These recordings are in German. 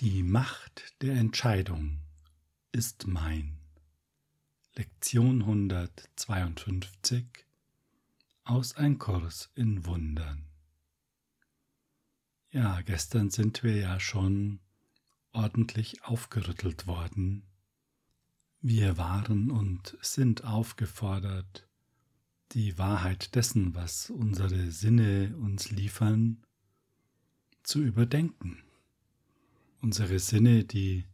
Die Macht der Entscheidung ist mein. Lektion 152 aus Ein Kurs in Wundern. Ja, gestern sind wir ja schon ordentlich aufgerüttelt worden. Wir waren und sind aufgefordert, die Wahrheit dessen, was unsere Sinne uns liefern, zu überdenken. Unsere Sinne, die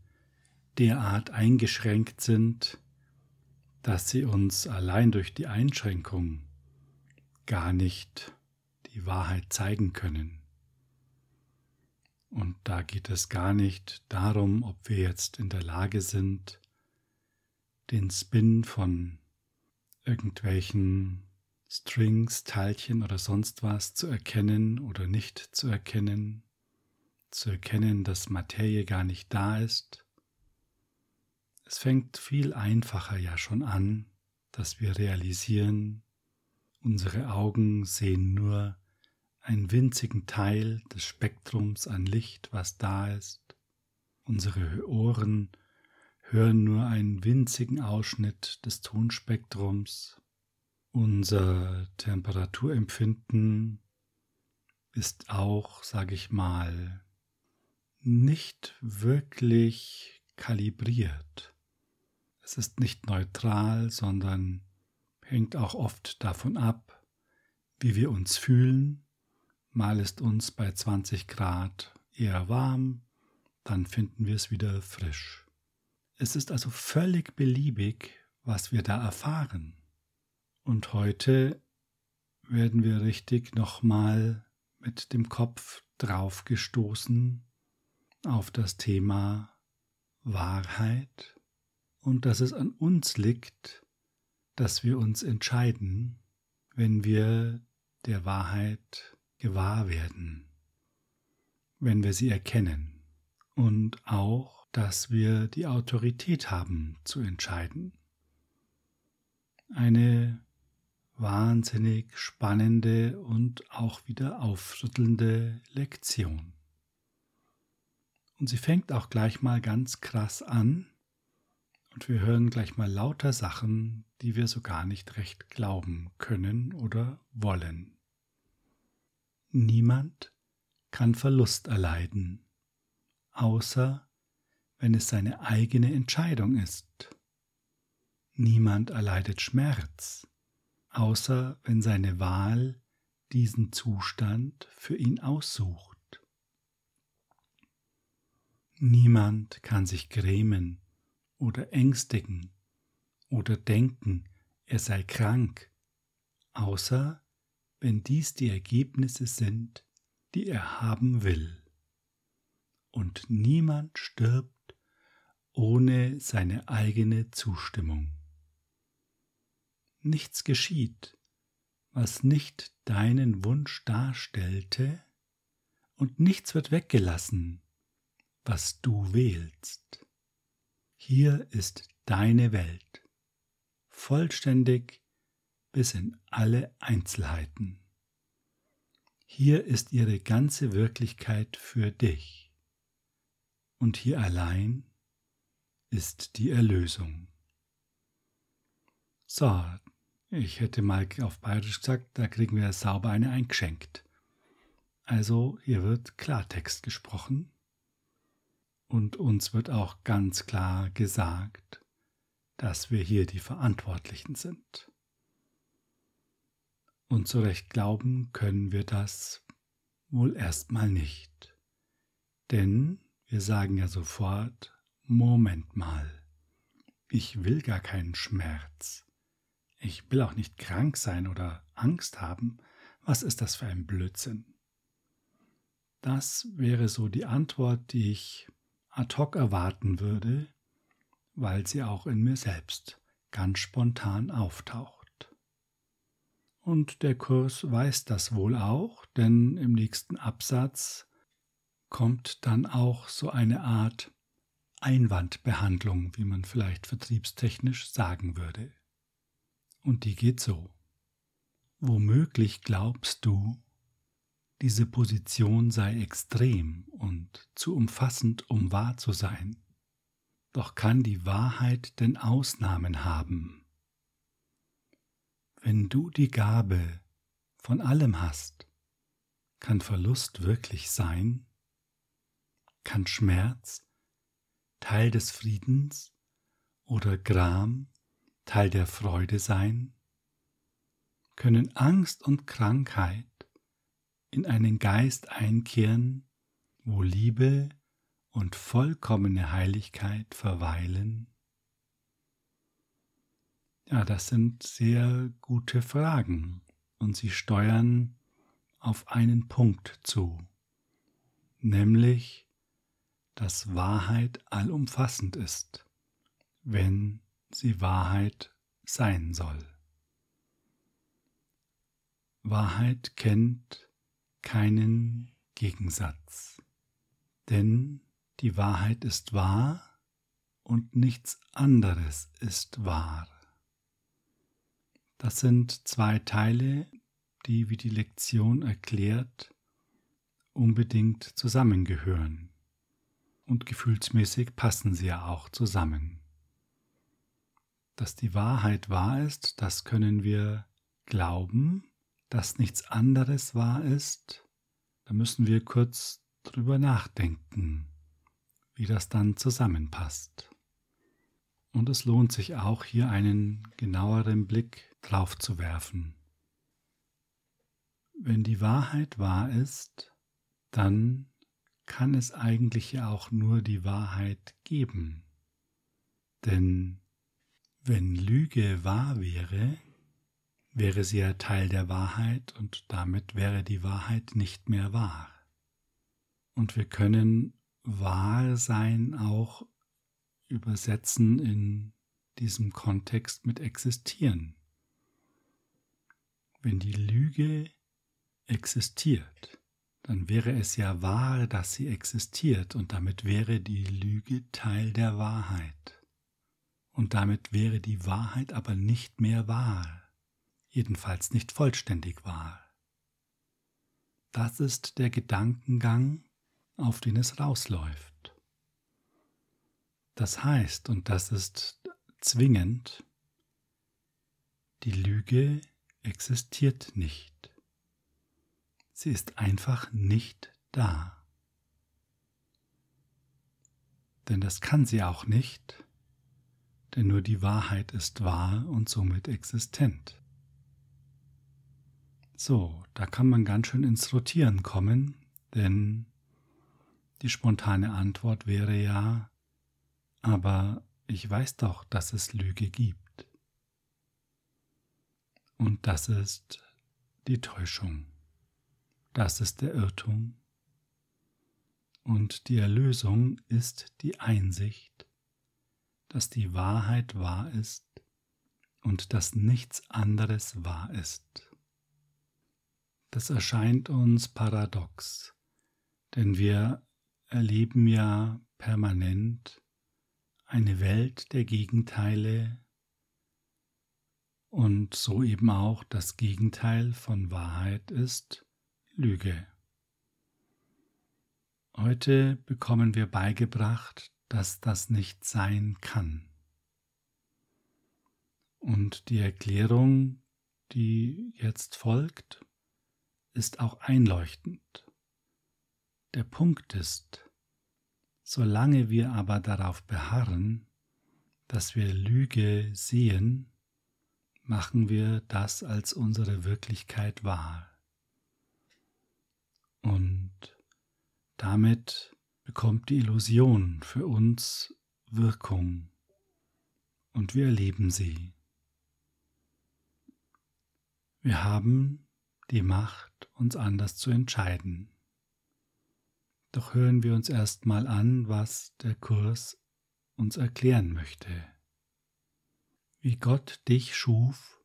derart eingeschränkt sind, dass sie uns allein durch die Einschränkung gar nicht die Wahrheit zeigen können. Und da geht es gar nicht darum, ob wir jetzt in der Lage sind, den Spin von irgendwelchen Strings, Teilchen oder sonst was zu erkennen oder nicht zu erkennen, zu erkennen, dass Materie gar nicht da ist. Es fängt viel einfacher ja schon an, dass wir realisieren, unsere Augen sehen nur einen winzigen Teil des Spektrums an Licht, was da ist. Unsere Ohren hören nur einen winzigen Ausschnitt des Tonspektrums. Unser Temperaturempfinden ist auch, sage ich mal, nicht wirklich kalibriert. Es ist nicht neutral, sondern hängt auch oft davon ab, wie wir uns fühlen. Mal ist uns bei 20 Grad eher warm, dann finden wir es wieder frisch. Es ist also völlig beliebig, was wir da erfahren. Und heute werden wir richtig nochmal mit dem Kopf draufgestoßen auf das Thema Wahrheit und dass es an uns liegt, dass wir uns entscheiden, wenn wir der Wahrheit gewahr werden, wenn wir sie erkennen und auch, dass wir die Autorität haben zu entscheiden. Eine wahnsinnig spannende und auch wieder aufrüttelnde Lektion. Und sie fängt auch gleich mal ganz krass an. Und wir hören gleich mal lauter Sachen, die wir so gar nicht recht glauben können oder wollen. Niemand kann Verlust erleiden, außer wenn es seine eigene Entscheidung ist. Niemand erleidet Schmerz, außer wenn seine Wahl diesen Zustand für ihn aussucht. Niemand kann sich grämen oder ängstigen oder denken, er sei krank, außer wenn dies die Ergebnisse sind, die er haben will. Und niemand stirbt ohne seine eigene Zustimmung. Nichts geschieht, was nicht deinen Wunsch darstellte, und nichts wird weggelassen, was du wählst. Hier ist deine Welt, vollständig bis in alle Einzelheiten. Hier ist ihre ganze Wirklichkeit für dich. Und hier allein ist die Erlösung. So, ich hätte mal auf Bayerisch gesagt, da kriegen wir sauber eine eingeschenkt. Also hier wird Klartext gesprochen und uns wird auch ganz klar gesagt, dass wir hier die Verantwortlichen sind. Und zu Recht glauben können wir das wohl erstmal nicht. Denn wir sagen ja sofort, Moment mal, ich will gar keinen Schmerz. Ich will auch nicht krank sein oder Angst haben. Was ist das für ein Blödsinn? Das wäre so die Antwort, die ich ad hoc erwarten würde, weil sie auch in mir selbst ganz spontan auftaucht. Und der Kurs weiß das wohl auch, denn im nächsten Absatz kommt dann auch so eine Art Einwandbehandlung, wie man vielleicht vertriebstechnisch sagen würde. Und die geht so. Womöglich glaubst du, diese Position sei extrem und zu umfassend, um wahr zu sein. Doch kann die Wahrheit denn Ausnahmen haben? Wenn du die Gabe von allem hast, kann Verlust wirklich sein? Kann Schmerz Teil des Friedens oder Gram Teil der Freude sein? Können Angst und Krankheit in einen Geist einkehren, wo Liebe und vollkommene Heiligkeit verweilen? Ja, das sind sehr gute Fragen und sie steuern auf einen Punkt zu, nämlich, dass Wahrheit allumfassend ist, wenn sie Wahrheit sein soll. Wahrheit kennt keinen Gegensatz, denn die Wahrheit ist wahr und nichts anderes ist wahr. Das sind zwei Teile, die, wie die Lektion erklärt, unbedingt zusammengehören. Und gefühlsmäßig passen sie ja auch zusammen. Dass die Wahrheit wahr ist, das können wir glauben, dass nichts anderes wahr ist, da müssen wir kurz drüber nachdenken, wie das dann zusammenpasst. Und es lohnt sich auch hier einen genaueren Blick drauf zu werfen. Wenn die Wahrheit wahr ist, dann kann es eigentlich ja auch nur die Wahrheit geben. Denn wenn Lüge wahr wäre, wäre sie ja Teil der Wahrheit und damit wäre die Wahrheit nicht mehr wahr. Und wir können wahr sein auch übersetzen in diesem Kontext mit existieren. Wenn die Lüge existiert, dann wäre es ja wahr, dass sie existiert und damit wäre die Lüge Teil der Wahrheit. Und damit wäre die Wahrheit aber nicht mehr wahr, jedenfalls nicht vollständig wahr. Das ist der Gedankengang, auf den es rausläuft. Das heißt, und das ist zwingend, die Lüge existiert nicht. Sie ist einfach nicht da. Denn das kann sie auch nicht, denn nur die Wahrheit ist wahr und somit existent. So, da kann man ganz schön ins Rotieren kommen, denn die spontane Antwort wäre ja, aber ich weiß doch, dass es Lüge gibt. Und das ist die Täuschung. Das ist der Irrtum. Und die Erlösung ist die Einsicht, dass die Wahrheit wahr ist und dass nichts anderes wahr ist. Das erscheint uns paradox, denn wir erleben ja permanent eine Welt der Gegenteile und so eben auch das Gegenteil von Wahrheit ist Lüge. Heute bekommen wir beigebracht, dass das nicht sein kann. Und die Erklärung, die jetzt folgt, ist auch einleuchtend. Der Punkt ist, solange wir aber darauf beharren, dass wir Lüge sehen, machen wir das als unsere Wirklichkeit wahr. Und damit bekommt die Illusion für uns Wirkung und wir erleben sie. Wir haben die Macht, uns anders zu entscheiden. Doch hören wir uns erstmal an, was der Kurs uns erklären möchte. Wie Gott dich schuf,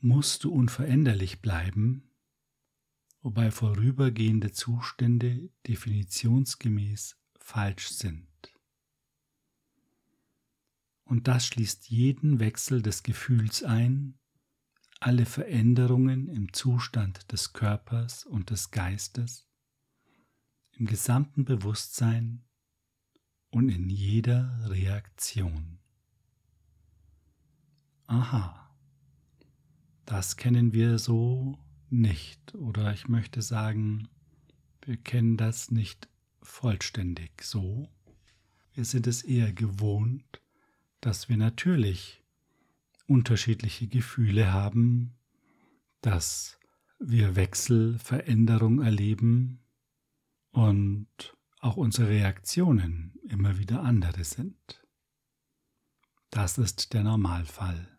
musst du unveränderlich bleiben, wobei vorübergehende Zustände definitionsgemäß falsch sind. Und das schließt jeden Wechsel des Gefühls ein, alle Veränderungen im Zustand des Körpers und des Geistes, im gesamten Bewusstsein und in jeder Reaktion. Aha, das kennen wir so nicht oder ich möchte sagen, wir kennen das nicht vollständig so. Wir sind es eher gewohnt, dass wir natürlich unterschiedliche Gefühle haben, dass wir Wechselveränderung erleben und auch unsere Reaktionen immer wieder andere sind. Das ist der Normalfall.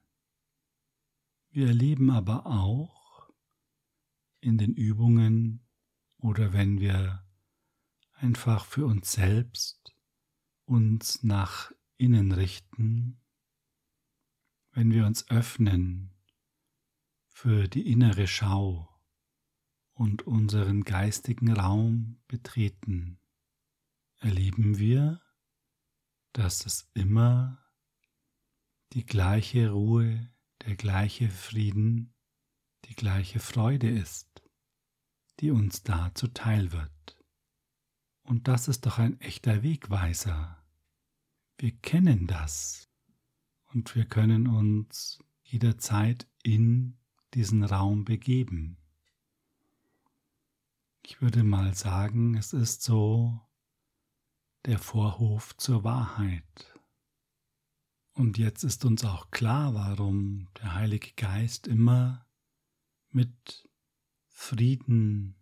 Wir erleben aber auch in den Übungen oder wenn wir einfach für uns selbst uns nach innen richten, wenn wir uns öffnen für die innere Schau und unseren geistigen Raum betreten, erleben wir, dass es immer die gleiche Ruhe, der gleiche Frieden, die gleiche Freude ist, die uns da zuteil wird. Und das ist doch ein echter Wegweiser. Wir kennen das und wir können uns jederzeit in diesen Raum begeben. Ich würde mal sagen, es ist so der Vorhof zur Wahrheit. Und jetzt ist uns auch klar, warum der Heilige Geist immer mit Frieden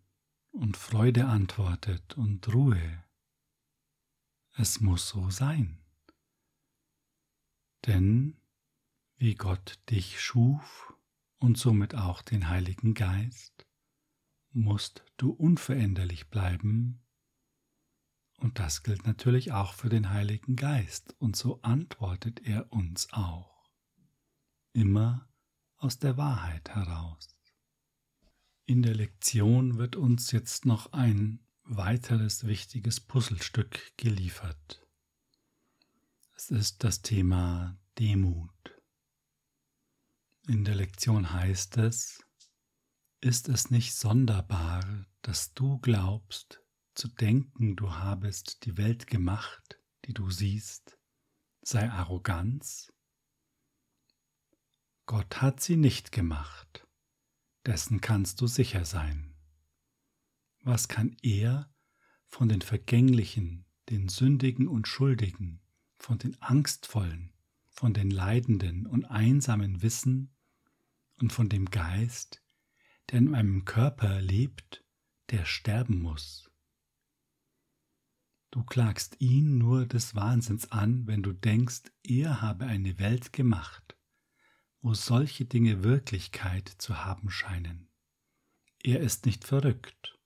und Freude antwortet und Ruhe. Es muss so sein. Denn wie Gott dich schuf und somit auch den Heiligen Geist, musst du unveränderlich bleiben, und das gilt natürlich auch für den Heiligen Geist, und so antwortet er uns auch, immer aus der Wahrheit heraus. In der Lektion wird uns jetzt noch ein weiteres wichtiges Puzzlestück geliefert. Es ist das Thema Demut. In der Lektion heißt es, ist es nicht sonderbar, dass du glaubst, zu denken, du habest die Welt gemacht, die du siehst, sei Arroganz? Gott hat sie nicht gemacht dessen kannst du sicher sein. Was kann er von den Vergänglichen, den Sündigen und Schuldigen, von den Angstvollen, von den Leidenden und Einsamen wissen und von dem Geist, der in einem Körper lebt, der sterben muss? Du klagst ihn nur des Wahnsinns an, wenn du denkst, er habe eine Welt gemacht, wo solche Dinge Wirklichkeit zu haben scheinen. Er ist nicht verrückt,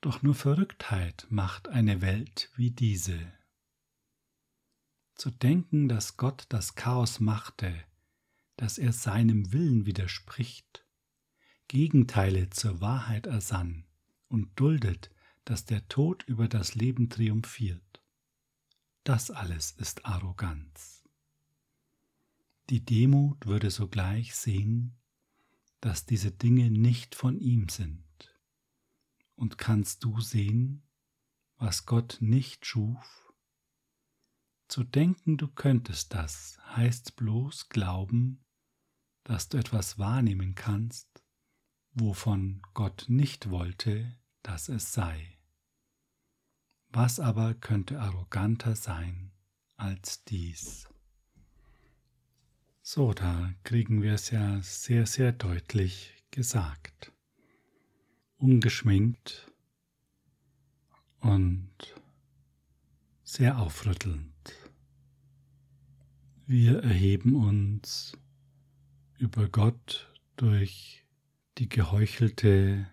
doch nur Verrücktheit macht eine Welt wie diese. Zu denken, dass Gott das Chaos machte, dass er seinem Willen widerspricht, Gegenteile zur Wahrheit ersann und duldet, dass der Tod über das Leben triumphiert. Das alles ist Arroganz. Die Demut würde sogleich sehen, dass diese Dinge nicht von ihm sind. Und kannst du sehen, was Gott nicht schuf? Zu denken, du könntest das, heißt bloß glauben, dass du etwas wahrnehmen kannst, wovon Gott nicht wollte, dass es sei. Was aber könnte arroganter sein als dies? So, da kriegen wir es ja sehr, sehr deutlich gesagt. Ungeschminkt und sehr aufrüttelnd. Wir erheben uns über Gott durch die geheuchelte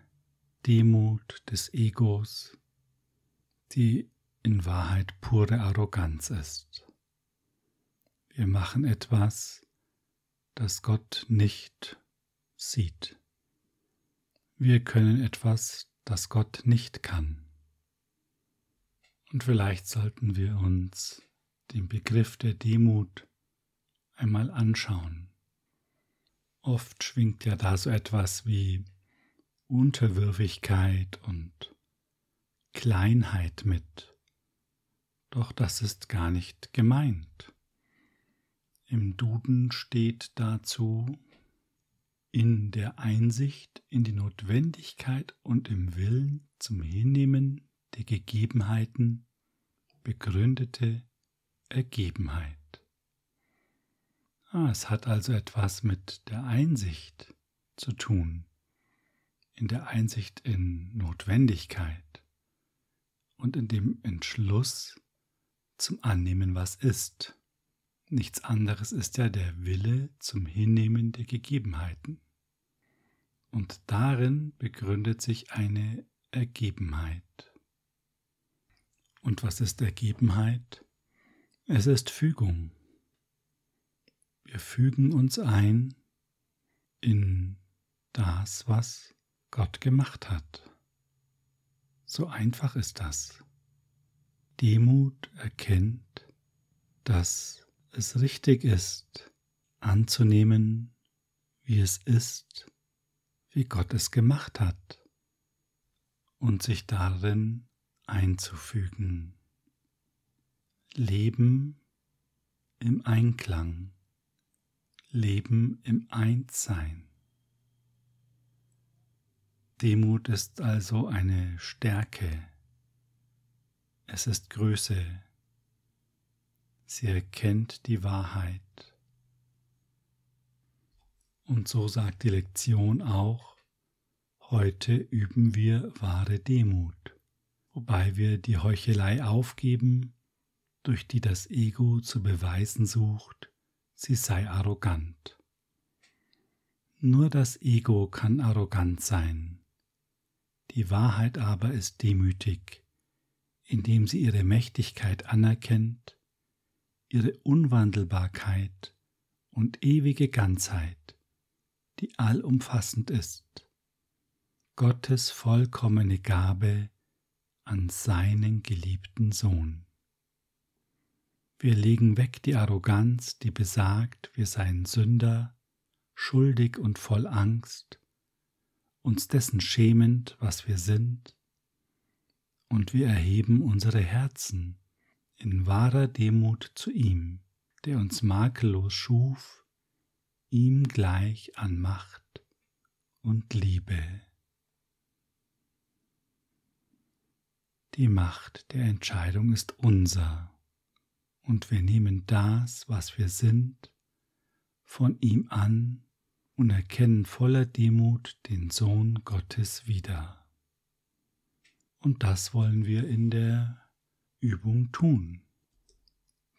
Demut des Egos, die in Wahrheit pure Arroganz ist. Wir machen etwas, das Gott nicht sieht. Wir können etwas, das Gott nicht kann. Und vielleicht sollten wir uns den Begriff der Demut einmal anschauen. Oft schwingt ja da so etwas wie Unterwürfigkeit und Kleinheit mit. Doch das ist gar nicht gemeint. Im Duden steht dazu in der Einsicht in die Notwendigkeit und im Willen zum Hinnehmen der Gegebenheiten begründete Ergebenheit. Ah, es hat also etwas mit der Einsicht zu tun, in der Einsicht in Notwendigkeit und in dem Entschluss zum Annehmen, was ist. Nichts anderes ist ja der Wille zum Hinnehmen der Gegebenheiten. Und darin begründet sich eine Ergebenheit. Und was ist Ergebenheit? Es ist Fügung. Wir fügen uns ein in das, was Gott gemacht hat. So einfach ist das. Demut erkennt, dass es richtig ist, anzunehmen, wie es ist, wie Gott es gemacht hat, und sich darin einzufügen. Leben im Einklang Leben im Einssein. Demut ist also eine Stärke. Es ist Größe. Sie erkennt die Wahrheit. Und so sagt die Lektion auch, heute üben wir wahre Demut, wobei wir die Heuchelei aufgeben, durch die das Ego zu beweisen sucht, sie sei arrogant. Nur das Ego kann arrogant sein. Die Wahrheit aber ist demütig, indem sie ihre Mächtigkeit anerkennt, ihre Unwandelbarkeit und ewige Ganzheit, die allumfassend ist, Gottes vollkommene Gabe an seinen geliebten Sohn. Wir legen weg die Arroganz, die besagt, wir seien Sünder, schuldig und voll Angst, uns dessen schämend, was wir sind, und wir erheben unsere Herzen in wahrer Demut zu ihm, der uns makellos schuf, ihm gleich an Macht und Liebe. Die Macht der Entscheidung ist unser und wir nehmen das, was wir sind, von ihm an und erkennen voller Demut den Sohn Gottes wieder. Und das wollen wir in der Übung tun.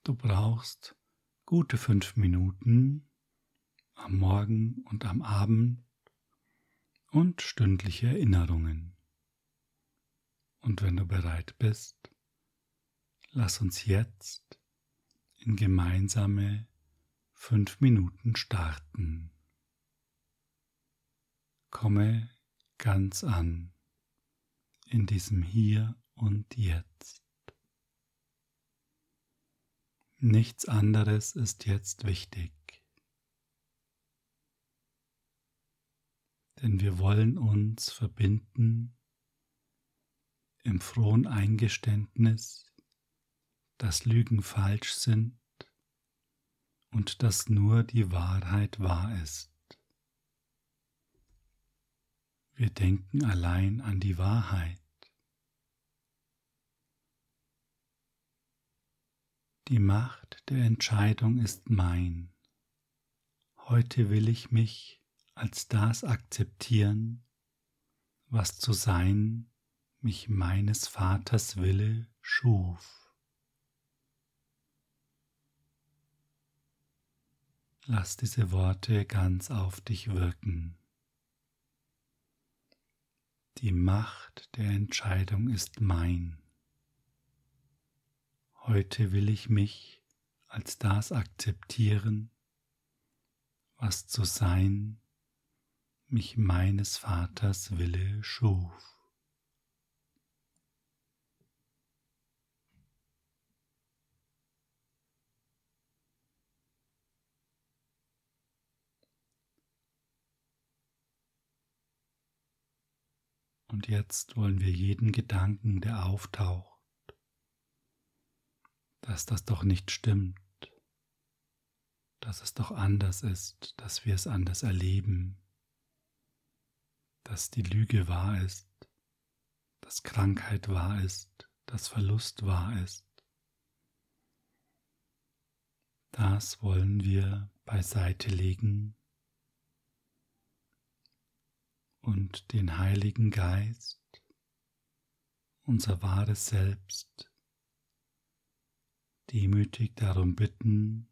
Du brauchst gute fünf Minuten am Morgen und am Abend und stündliche Erinnerungen. Und wenn du bereit bist, lass uns jetzt in gemeinsame fünf Minuten starten. Komme ganz an in diesem Hier und Jetzt. Nichts anderes ist jetzt wichtig. Denn wir wollen uns verbinden im frohen Eingeständnis, dass Lügen falsch sind und dass nur die Wahrheit wahr ist. Wir denken allein an die Wahrheit. Die Macht der Entscheidung ist mein. Heute will ich mich als das akzeptieren, was zu sein mich meines Vaters Wille schuf. Lass diese Worte ganz auf dich wirken. Die Macht der Entscheidung ist mein. Heute will ich mich als das akzeptieren, was zu sein mich meines Vaters Wille schuf. Und jetzt wollen wir jeden Gedanken, der auftaucht, dass das doch nicht stimmt, dass es doch anders ist, dass wir es anders erleben, dass die Lüge wahr ist, dass Krankheit wahr ist, dass Verlust wahr ist. Das wollen wir beiseite legen und den Heiligen Geist, unser wahres Selbst, demütig darum bitten,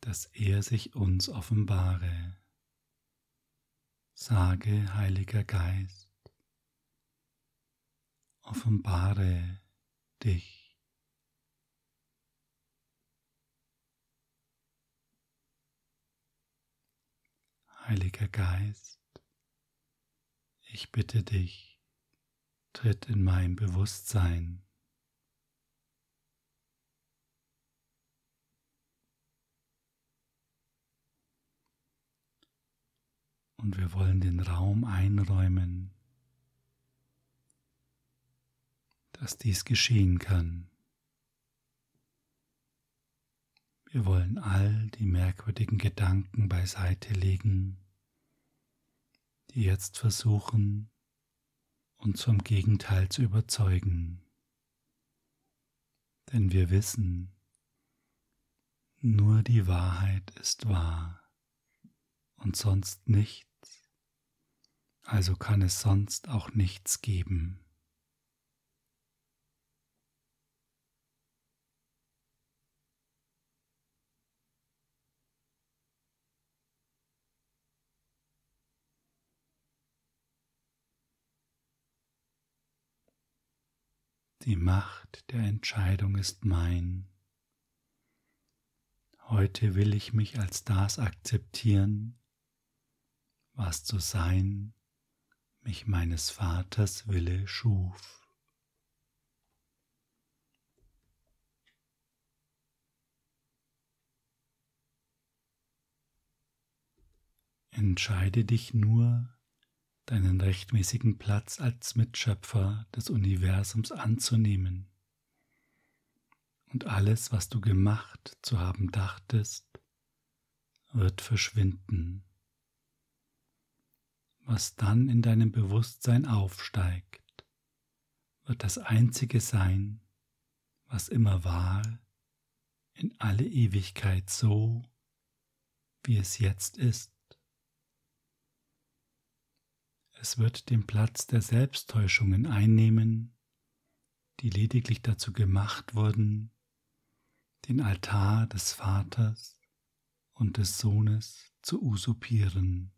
dass er sich uns offenbare. Sage, Heiliger Geist, offenbare dich. Heiliger Geist, ich bitte dich, tritt in mein Bewusstsein. Und wir wollen den Raum einräumen, dass dies geschehen kann. Wir wollen all die merkwürdigen Gedanken beiseite legen, die jetzt versuchen, uns vom Gegenteil zu überzeugen. Denn wir wissen, nur die Wahrheit ist wahr und sonst nichts, also kann es sonst auch nichts geben. Die Macht der Entscheidung ist mein. Heute will ich mich als das akzeptieren, was zu sein mich meines Vaters Wille schuf. Entscheide dich nur deinen rechtmäßigen Platz als Mitschöpfer des Universums anzunehmen. Und alles, was du gemacht zu haben dachtest, wird verschwinden. Was dann in deinem Bewusstsein aufsteigt, wird das Einzige sein, was immer war, in alle Ewigkeit so, wie es jetzt ist. Es wird den Platz der Selbsttäuschungen einnehmen, die lediglich dazu gemacht wurden, den Altar des Vaters und des Sohnes zu usurpieren.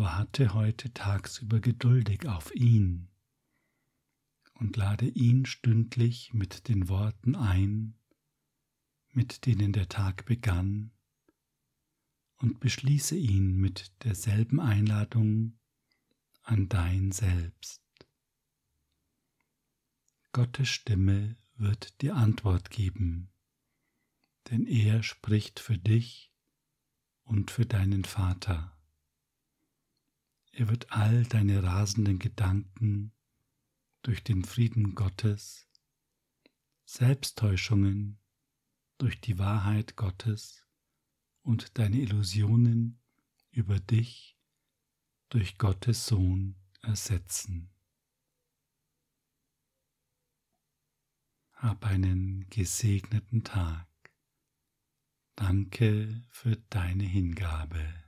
Warte heute tagsüber geduldig auf ihn und lade ihn stündlich mit den Worten ein, mit denen der Tag begann, und beschließe ihn mit derselben Einladung an dein Selbst. Gottes Stimme wird dir Antwort geben, denn er spricht für dich und für deinen Vater. Er wird all deine rasenden Gedanken durch den Frieden Gottes, Selbsttäuschungen durch die Wahrheit Gottes und deine Illusionen über dich durch Gottes Sohn ersetzen. Hab einen gesegneten Tag. Danke für deine Hingabe.